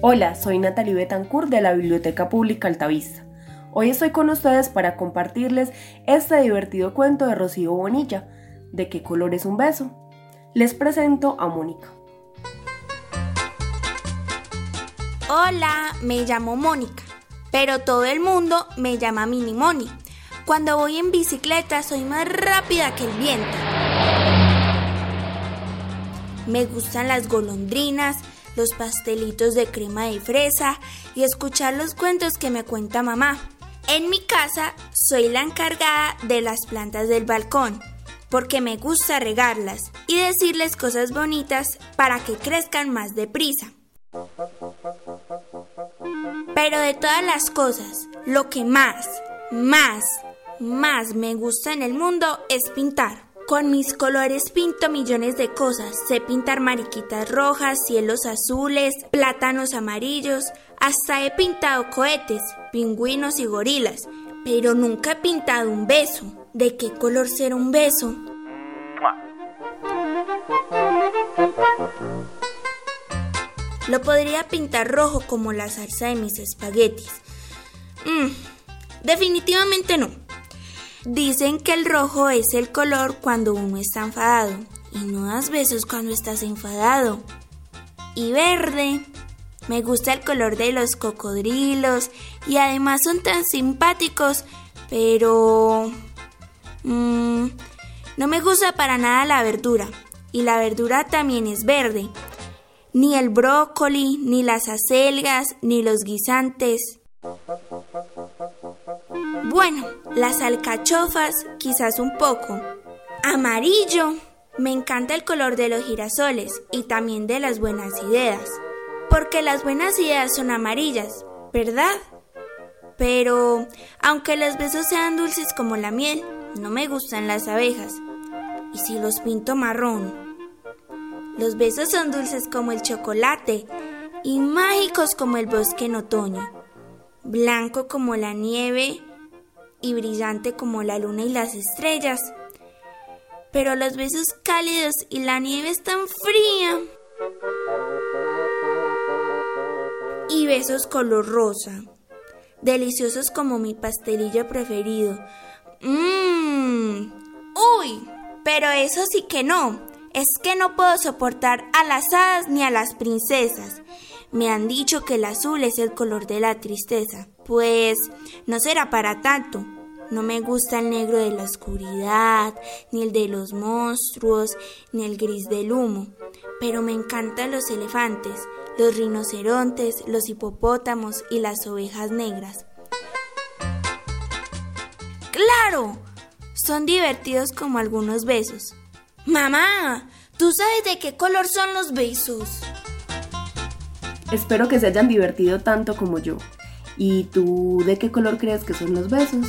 Hola, soy Natalie Betancourt de la Biblioteca Pública Altavista. Hoy estoy con ustedes para compartirles este divertido cuento de Rocío Bonilla, ¿De qué color es un beso? Les presento a Mónica. Hola, me llamo Mónica, pero todo el mundo me llama Mini Moni. Cuando voy en bicicleta soy más rápida que el viento. Me gustan las golondrinas, los pastelitos de crema de fresa y escuchar los cuentos que me cuenta mamá. En mi casa soy la encargada de las plantas del balcón porque me gusta regarlas y decirles cosas bonitas para que crezcan más deprisa. Pero de todas las cosas, lo que más, más, más me gusta en el mundo es pintar. Con mis colores pinto millones de cosas. Sé pintar mariquitas rojas, cielos azules, plátanos amarillos. Hasta he pintado cohetes, pingüinos y gorilas. Pero nunca he pintado un beso. ¿De qué color será un beso? Lo podría pintar rojo como la salsa de mis espaguetis. Mm, definitivamente no. Dicen que el rojo es el color cuando uno está enfadado y no das besos cuando estás enfadado. Y verde. Me gusta el color de los cocodrilos y además son tan simpáticos, pero... Mmm, no me gusta para nada la verdura y la verdura también es verde. Ni el brócoli, ni las acelgas, ni los guisantes. Bueno, las alcachofas quizás un poco. Amarillo. Me encanta el color de los girasoles y también de las buenas ideas. Porque las buenas ideas son amarillas, ¿verdad? Pero, aunque los besos sean dulces como la miel, no me gustan las abejas. ¿Y si los pinto marrón? Los besos son dulces como el chocolate y mágicos como el bosque en otoño, blanco como la nieve y brillante como la luna y las estrellas. Pero los besos cálidos y la nieve están fría. Y besos color rosa, deliciosos como mi pastelillo preferido. Mmm. Uy, pero eso sí que no. Es que no puedo soportar a las hadas ni a las princesas. Me han dicho que el azul es el color de la tristeza. Pues no será para tanto. No me gusta el negro de la oscuridad, ni el de los monstruos, ni el gris del humo. Pero me encantan los elefantes, los rinocerontes, los hipopótamos y las ovejas negras. ¡Claro! Son divertidos como algunos besos. Mamá, ¿tú sabes de qué color son los besos? Espero que se hayan divertido tanto como yo. ¿Y tú de qué color crees que son los besos?